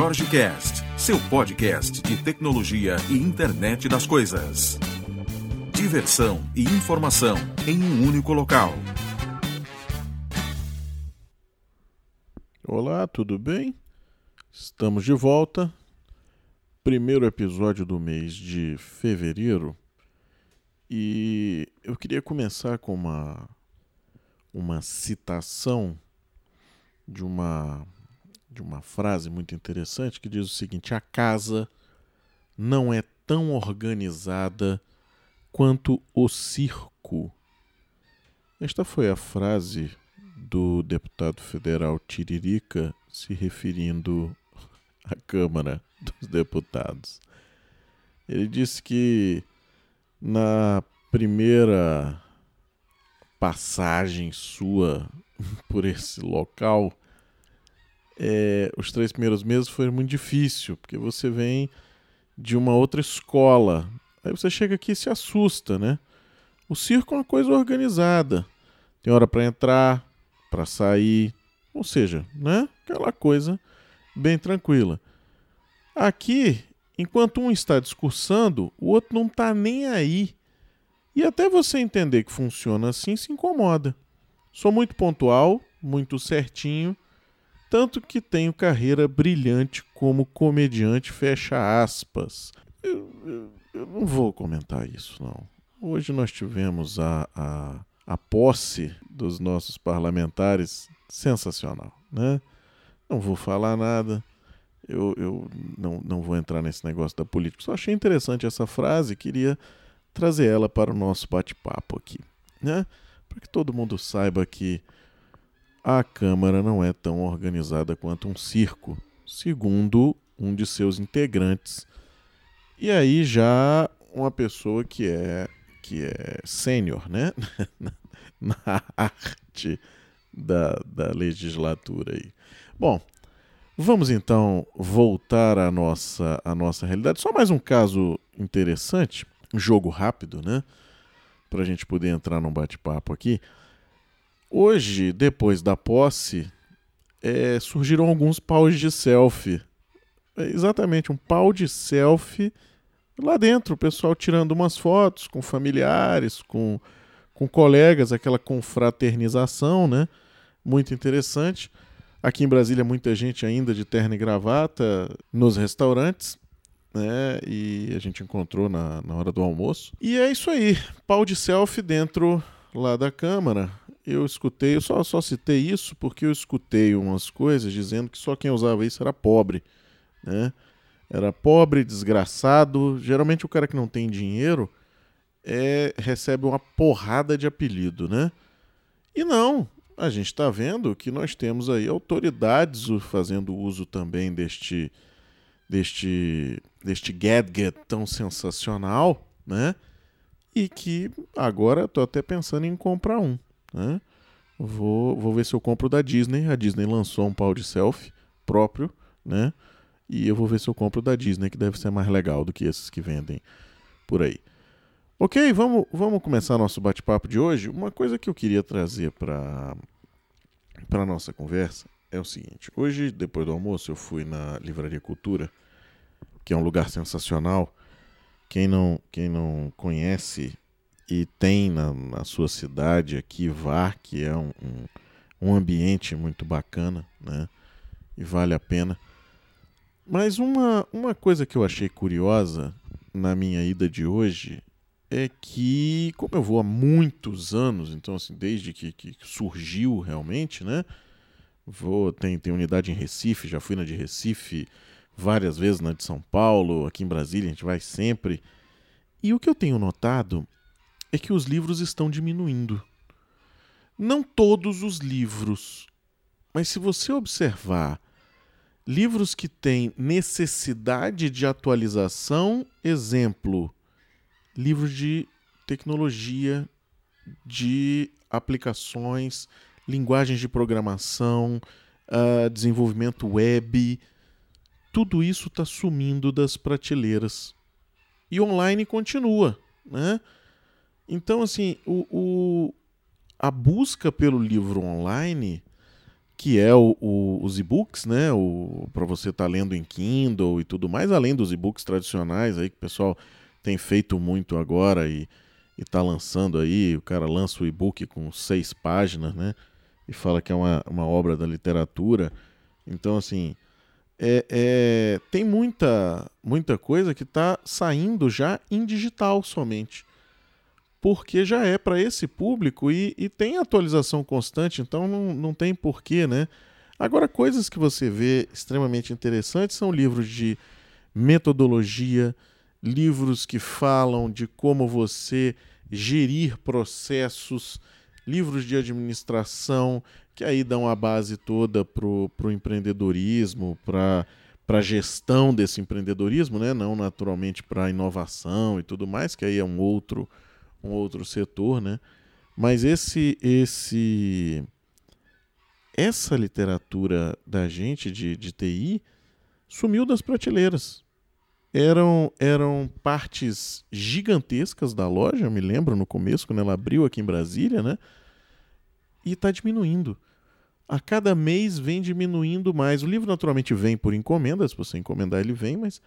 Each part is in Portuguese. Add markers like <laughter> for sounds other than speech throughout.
Jorge Cast, seu podcast de tecnologia e internet das coisas. Diversão e informação em um único local. Olá, tudo bem? Estamos de volta. Primeiro episódio do mês de fevereiro. E eu queria começar com uma uma citação de uma de uma frase muito interessante que diz o seguinte: a casa não é tão organizada quanto o circo. Esta foi a frase do deputado federal Tiririca se referindo à Câmara dos Deputados. Ele disse que na primeira passagem sua por esse local, é, os três primeiros meses foi muito difícil, porque você vem de uma outra escola. Aí você chega aqui e se assusta, né? O circo é uma coisa organizada. Tem hora para entrar, para sair, ou seja, né? Aquela coisa bem tranquila. Aqui, enquanto um está discursando, o outro não está nem aí. E até você entender que funciona assim, se incomoda. Sou muito pontual, muito certinho tanto que tenho carreira brilhante como comediante, fecha aspas. Eu, eu, eu, não vou comentar isso, não. Hoje nós tivemos a, a, a posse dos nossos parlamentares sensacional, né? Não vou falar nada, eu, eu não, não vou entrar nesse negócio da política. Só achei interessante essa frase, queria trazer ela para o nosso bate-papo aqui, né? Para que todo mundo saiba que a Câmara não é tão organizada quanto um circo, segundo um de seus integrantes. E aí já uma pessoa que é que é sênior, né, <laughs> na arte da, da legislatura aí. Bom, vamos então voltar à nossa à nossa realidade. Só mais um caso interessante, um jogo rápido, né, para a gente poder entrar num bate-papo aqui. Hoje, depois da posse, é, surgiram alguns paus de selfie. É exatamente, um pau de selfie lá dentro, o pessoal tirando umas fotos com familiares, com, com colegas, aquela confraternização, né? Muito interessante. Aqui em Brasília, muita gente ainda de terno e gravata nos restaurantes, né? E a gente encontrou na, na hora do almoço. E é isso aí, pau de selfie dentro lá da Câmara eu escutei, eu só, só citei isso porque eu escutei umas coisas dizendo que só quem usava isso era pobre, né? Era pobre, desgraçado. Geralmente o cara que não tem dinheiro é, recebe uma porrada de apelido, né? E não, a gente está vendo que nós temos aí autoridades fazendo uso também deste deste deste gadget tão sensacional, né? E que agora estou até pensando em comprar um. Né? Vou, vou ver se eu compro da Disney. A Disney lançou um pau de selfie próprio, né? E eu vou ver se eu compro da Disney, que deve ser mais legal do que esses que vendem por aí. Ok, vamos, vamos começar nosso bate-papo de hoje. Uma coisa que eu queria trazer para a nossa conversa é o seguinte: hoje, depois do almoço, eu fui na Livraria Cultura, que é um lugar sensacional. Quem não, quem não conhece e tem na, na sua cidade aqui VAR, que é um, um, um, ambiente muito bacana, né? E vale a pena. Mas uma, uma coisa que eu achei curiosa na minha ida de hoje é que, como eu vou há muitos anos, então assim, desde que, que surgiu realmente, né? Vou, tem, tem unidade em Recife, já fui na de Recife várias vezes, na de São Paulo, aqui em Brasília, a gente vai sempre. E o que eu tenho notado é que os livros estão diminuindo. Não todos os livros, mas se você observar livros que têm necessidade de atualização, exemplo, livros de tecnologia, de aplicações, linguagens de programação, uh, desenvolvimento web, tudo isso está sumindo das prateleiras. E online continua, né? Então, assim, o, o, a busca pelo livro online que é o, o, os e-books, né? Para você estar tá lendo em Kindle e tudo mais, além dos e-books tradicionais aí que o pessoal tem feito muito agora e está lançando aí. O cara lança o e-book com seis páginas, né? E fala que é uma, uma obra da literatura. Então, assim, é, é, tem muita, muita coisa que está saindo já em digital somente porque já é para esse público e, e, tem atualização constante, então não, não tem porquê, né? Agora, coisas que você vê extremamente interessantes são livros de metodologia, livros que falam de como você gerir processos, livros de administração, que aí dão a base toda para o empreendedorismo, para a gestão desse empreendedorismo, né? não naturalmente para a inovação e tudo mais, que aí é um outro um outro setor, né? Mas esse esse essa literatura da gente de, de TI sumiu das prateleiras. Eram, eram partes gigantescas da loja, eu me lembro no começo, quando ela abriu aqui em Brasília, né? E está diminuindo. A cada mês vem diminuindo mais. O livro naturalmente vem por encomenda, se você encomendar ele vem, mas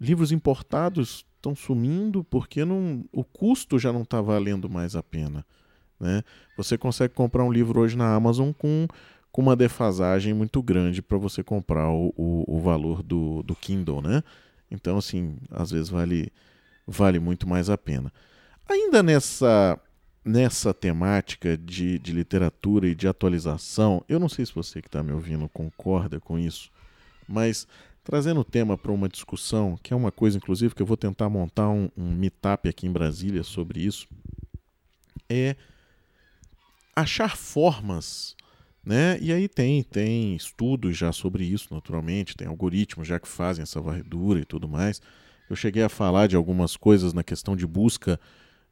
livros importados estão sumindo porque não, o custo já não está valendo mais a pena. Né? Você consegue comprar um livro hoje na Amazon com, com uma defasagem muito grande para você comprar o, o, o, valor do, do Kindle. Né? Então, assim, às vezes vale, vale muito mais a pena. Ainda nessa, nessa temática de, de literatura e de atualização, eu não sei se você que está me ouvindo concorda com isso, mas trazendo o tema para uma discussão, que é uma coisa, inclusive, que eu vou tentar montar um, um meetup aqui em Brasília sobre isso, é achar formas, né? E aí tem, tem estudos já sobre isso, naturalmente, tem algoritmos já que fazem essa varredura e tudo mais. Eu cheguei a falar de algumas coisas na questão de busca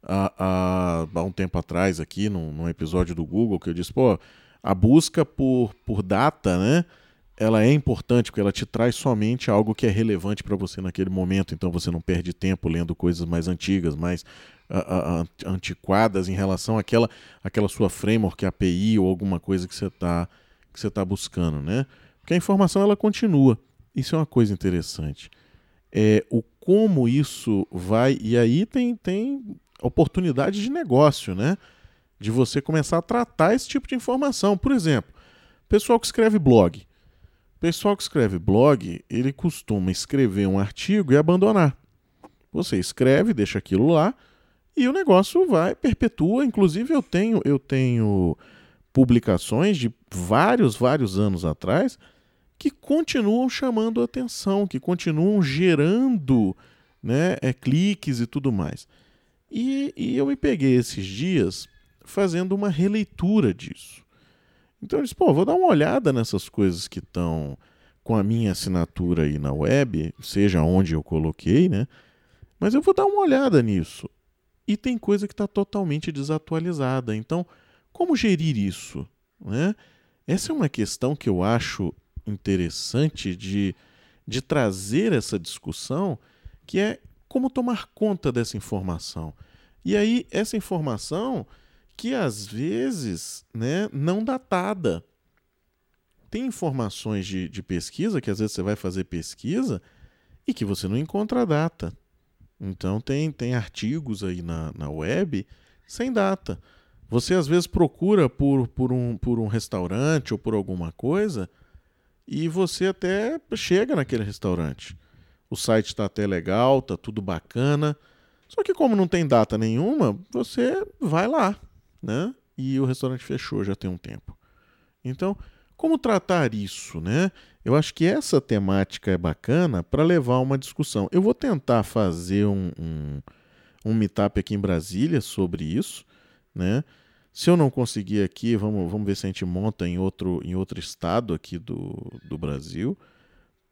há, há, um tempo atrás aqui, num, num episódio do Google, que eu disse, pô, a busca por, por data, né? Ela é importante porque ela te traz somente algo que é relevante para você naquele momento, então você não perde tempo lendo coisas mais antigas, mais antiquadas em relação àquela, àquela sua framework, API ou alguma coisa que você está que você tá buscando, né? Porque a informação ela continua. Isso é uma coisa interessante. É o como isso vai e aí tem tem oportunidade de negócio, né? De você começar a tratar esse tipo de informação. Por exemplo, pessoal que escreve blog o pessoal que escreve blog, ele costuma escrever um artigo e abandonar. Você escreve, deixa aquilo lá e o negócio vai, perpetua. Inclusive eu tenho, eu tenho publicações de vários, vários anos atrás que continuam chamando atenção, que continuam gerando né, é, cliques e tudo mais. E, e eu me peguei esses dias fazendo uma releitura disso. Então eu disse, pô, vou dar uma olhada nessas coisas que estão com a minha assinatura aí na web, seja onde eu coloquei, né? Mas eu vou dar uma olhada nisso. E tem coisa que está totalmente desatualizada. Então, como gerir isso? Né? Essa é uma questão que eu acho interessante de, de trazer essa discussão, que é como tomar conta dessa informação. E aí, essa informação que às vezes né, não datada. Tem informações de, de pesquisa que às vezes você vai fazer pesquisa e que você não encontra a data. Então tem, tem artigos aí na, na web sem data. Você às vezes procura por, por, um, por um restaurante ou por alguma coisa e você até chega naquele restaurante. O site está até legal, está tudo bacana. Só que como não tem data nenhuma, você vai lá né? E o restaurante fechou já tem um tempo. Então, como tratar isso, né? Eu acho que essa temática é bacana para levar uma discussão. Eu vou tentar fazer um, um, um meetup aqui em Brasília sobre isso, né? Se eu não conseguir aqui, vamos, vamos ver se a gente monta em outro, em outro estado aqui do, do Brasil,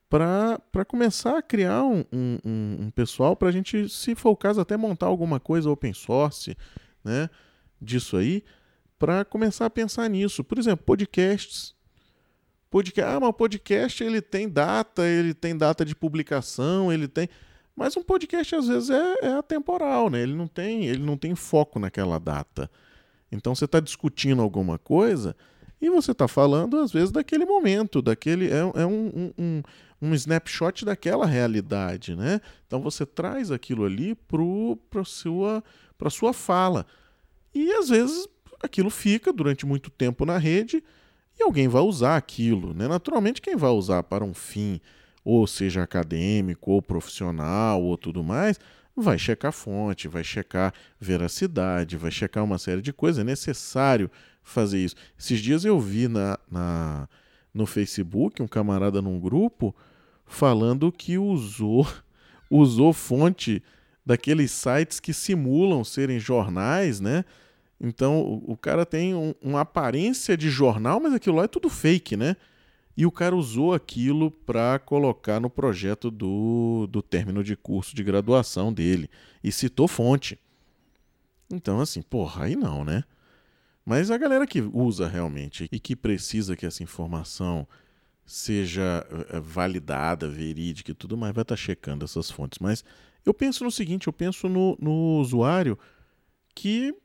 para começar a criar um, um, um pessoal para a gente, se for o caso, até montar alguma coisa open source, né? Disso aí para começar a pensar nisso. Por exemplo, podcasts. Podcast, ah, mas o podcast ele tem data, ele tem data de publicação, ele tem. Mas um podcast às vezes é, é atemporal, né? Ele não tem, ele não tem foco naquela data. Então você está discutindo alguma coisa E você está falando, às vezes, daquele momento, daquele. É, é um, um, um, snapshot daquela realidade, né? Então você traz aquilo ali para sua, sua fala. E às vezes aquilo fica durante muito tempo na rede e alguém vai usar aquilo. Né? Naturalmente, quem vai usar para um fim, ou seja acadêmico, ou profissional, ou tudo mais, vai checar fonte, vai checar veracidade, vai checar uma série de coisas. É necessário fazer isso. Esses dias eu vi na, na no Facebook um camarada num grupo falando que usou <laughs> usou fonte daqueles sites que simulam serem jornais, né? Então o, o cara tem um, uma aparência de jornal, mas aquilo lá é tudo fake, né? E o cara usou aquilo para colocar no projeto do, do término de curso de graduação dele. E citou fonte. Então, assim, porra, aí não, né? Mas a galera que usa realmente e que precisa que essa informação seja eh, validada, verídica e tudo mais, vai estar tá checando essas fontes. Mas eu penso no seguinte: eu penso no, no usuário que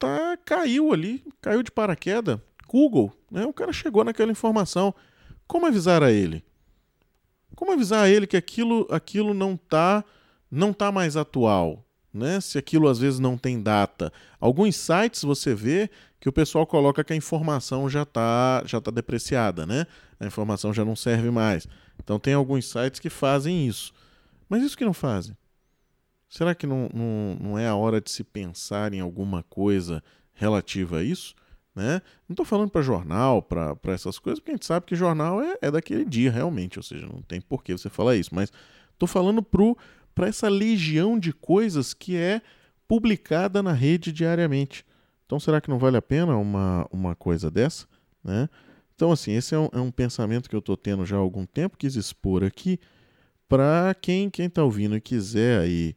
tá, caiu ali, caiu de paraquedas. Google, né? O cara chegou naquela informação. Como avisar a ele? Como avisar a ele que aquilo, aquilo não está não tá mais atual? Né? Se aquilo às vezes não tem data. Alguns sites você vê que o pessoal coloca que a informação já está já tá depreciada, né? A informação já não serve mais. Então tem alguns sites que fazem isso. Mas isso que não fazem. Será que não, não, não é a hora de se pensar em alguma coisa relativa a isso? Né? Não estou falando para jornal, para essas coisas, porque a gente sabe que jornal é, é daquele dia realmente, ou seja, não tem por que você falar isso, mas estou falando para essa legião de coisas que é publicada na rede diariamente. Então, será que não vale a pena uma, uma coisa dessa? Né? Então, assim, esse é um, é um pensamento que eu estou tendo já há algum tempo, quis expor aqui, para quem está ouvindo e quiser aí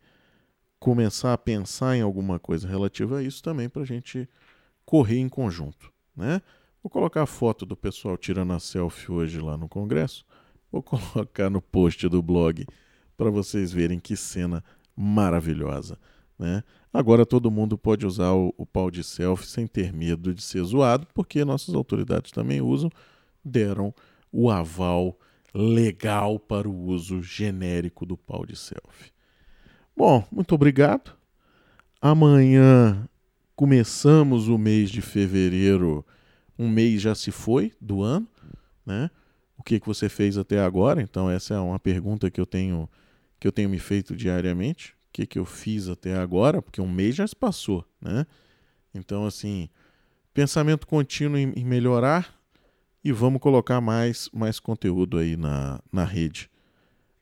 começar a pensar em alguma coisa relativa a isso também, para a gente correr em conjunto, né? Vou colocar a foto do pessoal tirando a selfie hoje lá no congresso. Vou <laughs> colocar no post do blog para vocês verem que cena maravilhosa, né? Agora todo mundo pode usar o, o pau de selfie sem ter medo de ser zoado, porque nossas autoridades também usam, deram o aval legal para o uso genérico do pau de selfie. Bom, muito obrigado. Amanhã começamos o mês de fevereiro, um mês já se foi do ano, né? O que, que você fez até agora? Então essa é uma pergunta que eu tenho que eu tenho me feito diariamente. O que, que eu fiz até agora? Porque um mês já se passou, né? Então assim, pensamento contínuo em, melhorar e vamos colocar mais mais conteúdo aí na, na rede.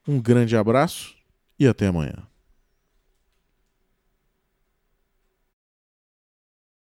Um grande abraço e até amanhã.